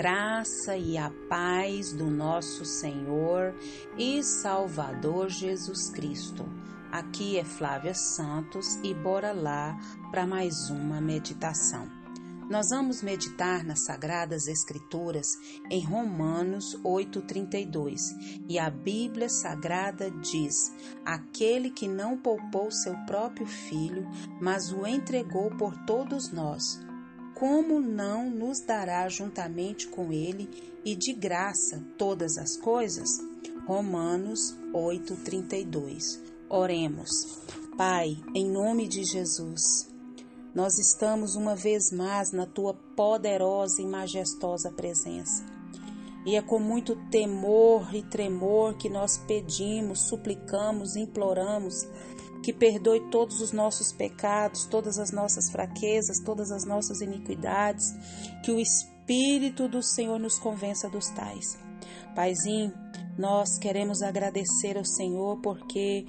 graça e a paz do nosso Senhor e Salvador Jesus Cristo. Aqui é Flávia Santos e bora lá para mais uma meditação. Nós vamos meditar nas Sagradas Escrituras em Romanos 8,32 e a Bíblia Sagrada diz: Aquele que não poupou seu próprio filho, mas o entregou por todos nós como não nos dará juntamente com ele e de graça todas as coisas? Romanos 8:32. Oremos. Pai, em nome de Jesus, nós estamos uma vez mais na tua poderosa e majestosa presença. E é com muito temor e tremor que nós pedimos, suplicamos, imploramos que perdoe todos os nossos pecados, todas as nossas fraquezas, todas as nossas iniquidades, que o Espírito do Senhor nos convença dos tais. Paizinho, nós queremos agradecer ao Senhor porque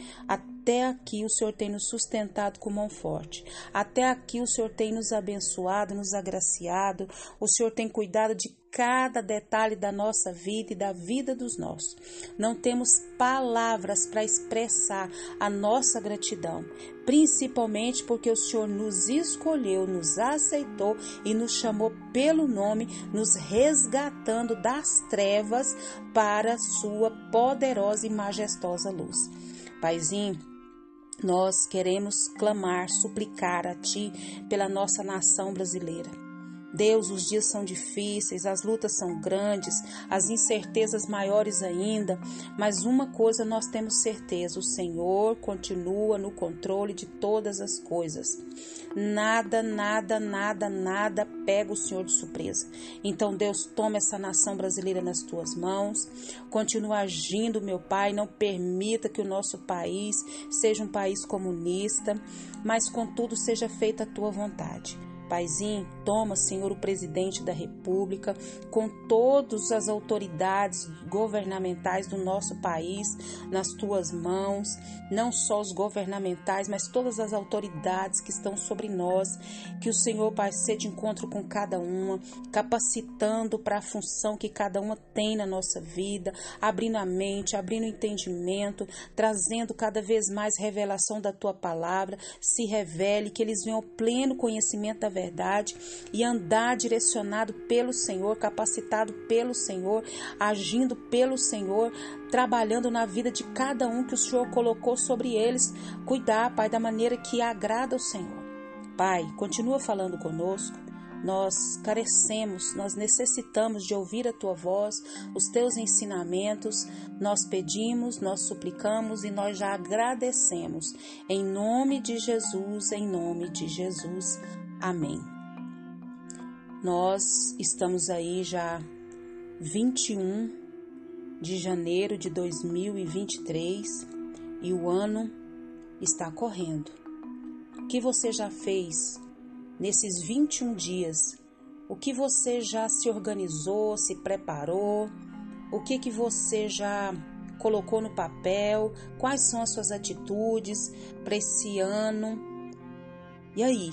até aqui o Senhor tem nos sustentado com mão forte. Até aqui o Senhor tem nos abençoado, nos agraciado. O Senhor tem cuidado de cada detalhe da nossa vida e da vida dos nossos. Não temos palavras para expressar a nossa gratidão, principalmente porque o Senhor nos escolheu, nos aceitou e nos chamou pelo nome, nos resgatando das trevas para sua poderosa e majestosa luz. Paizinho, nós queremos clamar, suplicar a Ti pela nossa nação brasileira. Deus, os dias são difíceis, as lutas são grandes, as incertezas maiores ainda, mas uma coisa nós temos certeza: o Senhor continua no controle de todas as coisas. Nada, nada, nada, nada pega o Senhor de surpresa. Então, Deus, toma essa nação brasileira nas tuas mãos, continua agindo, meu Pai, não permita que o nosso país seja um país comunista, mas contudo seja feita a tua vontade. Paizinho, toma, Senhor, o presidente da República, com todas as autoridades governamentais do nosso país nas tuas mãos, não só os governamentais, mas todas as autoridades que estão sobre nós, que o Senhor, Pai, seja de encontro com cada uma, capacitando para a função que cada uma tem na nossa vida, abrindo a mente, abrindo o entendimento, trazendo cada vez mais revelação da tua palavra, se revele, que eles venham ao pleno conhecimento da verdade e andar direcionado pelo Senhor, capacitado pelo Senhor, agindo pelo Senhor, trabalhando na vida de cada um que o Senhor colocou sobre eles. Cuidar, Pai, da maneira que agrada ao Senhor. Pai, continua falando conosco. Nós carecemos, nós necessitamos de ouvir a tua voz, os teus ensinamentos. Nós pedimos, nós suplicamos e nós já agradecemos. Em nome de Jesus, em nome de Jesus. Amém. Nós estamos aí já 21 de janeiro de 2023 e o ano está correndo. O que você já fez nesses 21 dias? O que você já se organizou, se preparou? O que que você já colocou no papel? Quais são as suas atitudes para esse ano? E aí,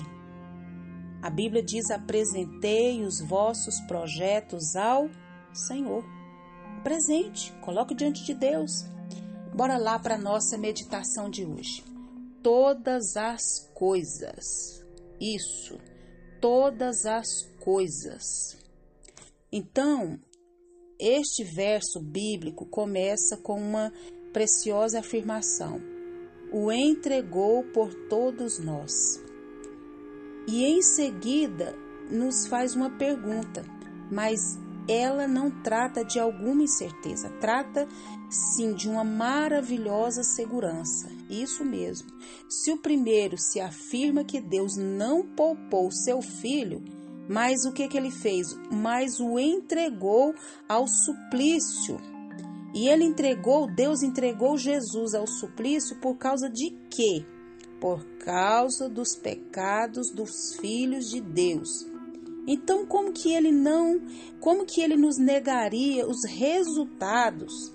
a Bíblia diz: apresentei os vossos projetos ao Senhor. Presente, coloque diante de Deus. Bora lá para a nossa meditação de hoje. Todas as coisas. Isso, todas as coisas. Então, este verso bíblico começa com uma preciosa afirmação: O entregou por todos nós. E em seguida nos faz uma pergunta, mas ela não trata de alguma incerteza, trata sim de uma maravilhosa segurança. Isso mesmo. Se o primeiro se afirma que Deus não poupou seu filho, mas o que, que ele fez? Mas o entregou ao suplício. E ele entregou, Deus entregou Jesus ao suplício por causa de quê? Por causa dos pecados dos filhos de Deus. Então, como que ele não, como que ele nos negaria os resultados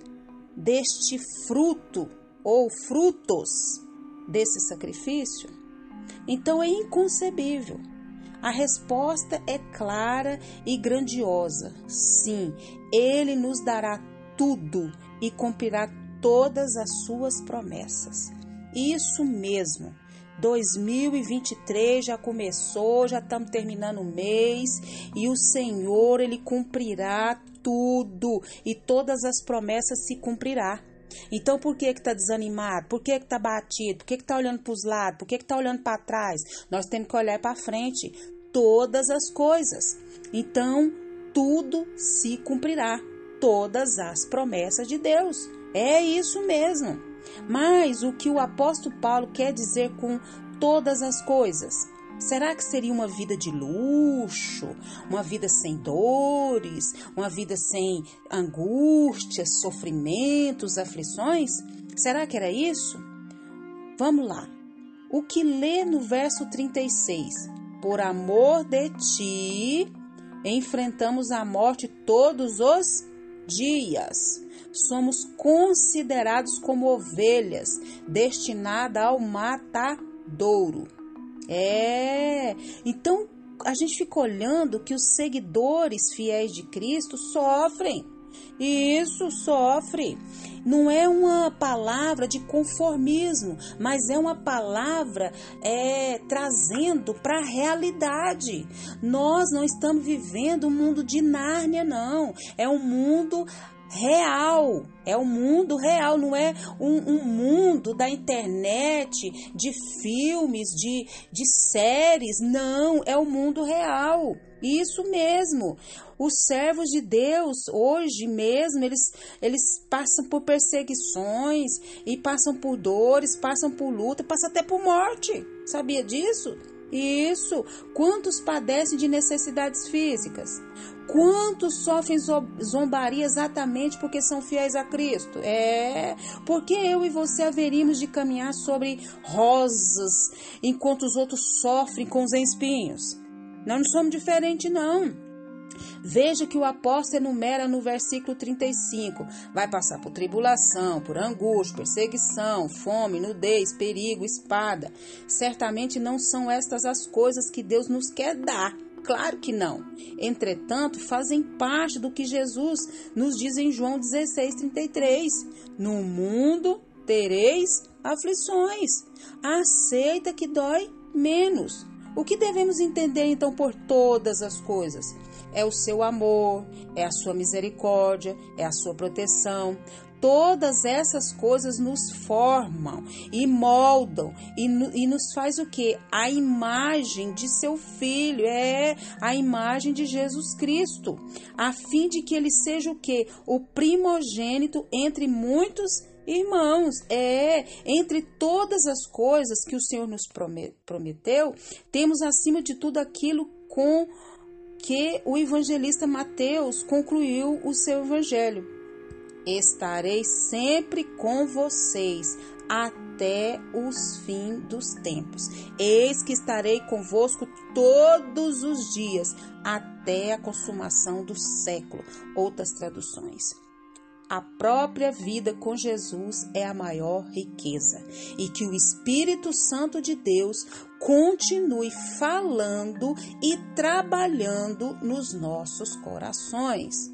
deste fruto ou frutos desse sacrifício? Então é inconcebível. A resposta é clara e grandiosa. Sim, Ele nos dará tudo e cumprirá todas as suas promessas. Isso mesmo. 2023 já começou, já estamos terminando o mês e o Senhor ele cumprirá tudo e todas as promessas se cumprirá. Então, por que que tá desanimado? Por que que tá batido? Por que que tá olhando para os lados? Por que que tá olhando para trás? Nós temos que olhar para frente, todas as coisas. Então, tudo se cumprirá, todas as promessas de Deus. É isso mesmo. Mas o que o apóstolo Paulo quer dizer com todas as coisas? Será que seria uma vida de luxo, uma vida sem dores, uma vida sem angústias, sofrimentos, aflições? Será que era isso? Vamos lá. O que lê no verso 36? Por amor de ti, enfrentamos a morte todos os dias. Somos considerados como ovelhas destinadas ao matadouro. É. Então a gente fica olhando que os seguidores fiéis de Cristo sofrem. Isso sofre. Não é uma palavra de conformismo, mas é uma palavra é, trazendo para a realidade. Nós não estamos vivendo um mundo de Nárnia, não. É um mundo real. É o mundo real, não é um, um, mundo da internet, de filmes, de, de séries. Não, é o mundo real. Isso mesmo. Os servos de Deus, hoje mesmo, eles, eles passam por perseguições e passam por dores, passam por luta, passam até por morte. Sabia disso? Isso. Quantos padecem de necessidades físicas? Quantos sofrem zombaria exatamente porque são fiéis a Cristo? É, porque eu e você haveríamos de caminhar sobre rosas enquanto os outros sofrem com os espinhos. Nós não somos diferentes, não. Veja que o apóstolo enumera no versículo 35. Vai passar por tribulação, por angústia, perseguição, fome, nudez, perigo, espada. Certamente não são estas as coisas que Deus nos quer dar. Claro que não. Entretanto, fazem parte do que Jesus nos diz em João 16, 33. No mundo tereis aflições. Aceita que dói menos. O que devemos entender então por todas as coisas? É o seu amor, é a sua misericórdia, é a sua proteção. Todas essas coisas nos formam e moldam e, e nos faz o que? A imagem de seu filho, é a imagem de Jesus Cristo, a fim de que ele seja o que? O primogênito entre muitos Irmãos, é entre todas as coisas que o Senhor nos prometeu, temos acima de tudo aquilo com que o evangelista Mateus concluiu o seu evangelho. Estarei sempre com vocês até os fins dos tempos. Eis que estarei convosco todos os dias até a consumação do século. Outras traduções. A própria vida com Jesus é a maior riqueza e que o Espírito Santo de Deus continue falando e trabalhando nos nossos corações.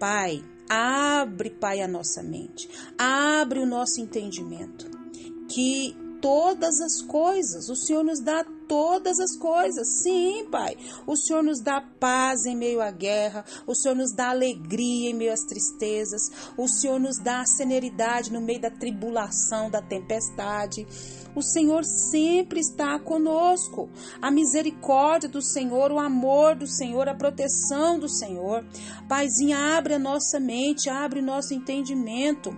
Pai, abre, Pai, a nossa mente, abre o nosso entendimento, que todas as coisas, o Senhor nos dá todas as coisas. Sim, Pai. O Senhor nos dá paz em meio à guerra, o Senhor nos dá alegria em meio às tristezas, o Senhor nos dá celeridade no meio da tribulação, da tempestade. O Senhor sempre está conosco. A misericórdia do Senhor, o amor do Senhor, a proteção do Senhor. Paizinha, abre a nossa mente, abre o nosso entendimento.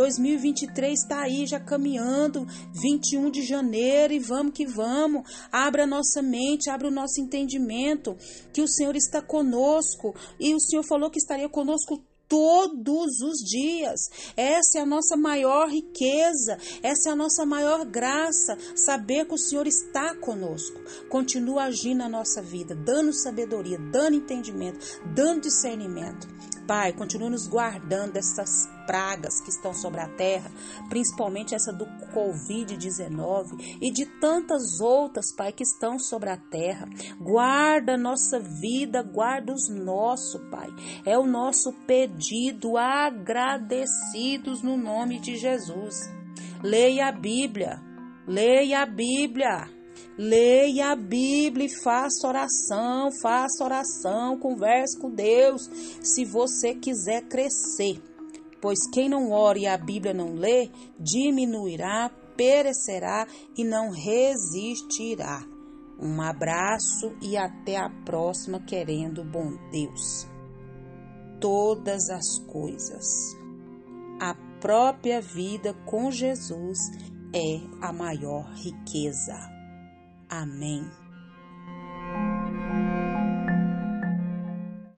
2023 está aí já caminhando, 21 de janeiro e vamos que vamos. Abra nossa mente, abra o nosso entendimento, que o Senhor está conosco e o Senhor falou que estaria conosco todos os dias. Essa é a nossa maior riqueza, essa é a nossa maior graça, saber que o Senhor está conosco. Continua agindo na nossa vida, dando sabedoria, dando entendimento, dando discernimento. Pai, continue nos guardando dessas pragas que estão sobre a terra, principalmente essa do Covid-19 e de tantas outras, Pai, que estão sobre a terra. Guarda nossa vida, guarda os nossos, Pai. É o nosso pedido, agradecidos no nome de Jesus. Leia a Bíblia, leia a Bíblia. Leia a Bíblia e faça oração, faça oração, converse com Deus, se você quiser crescer. Pois quem não ora e a Bíblia não lê, diminuirá, perecerá e não resistirá. Um abraço e até a próxima, querendo bom Deus. Todas as coisas. A própria vida com Jesus é a maior riqueza. Amém.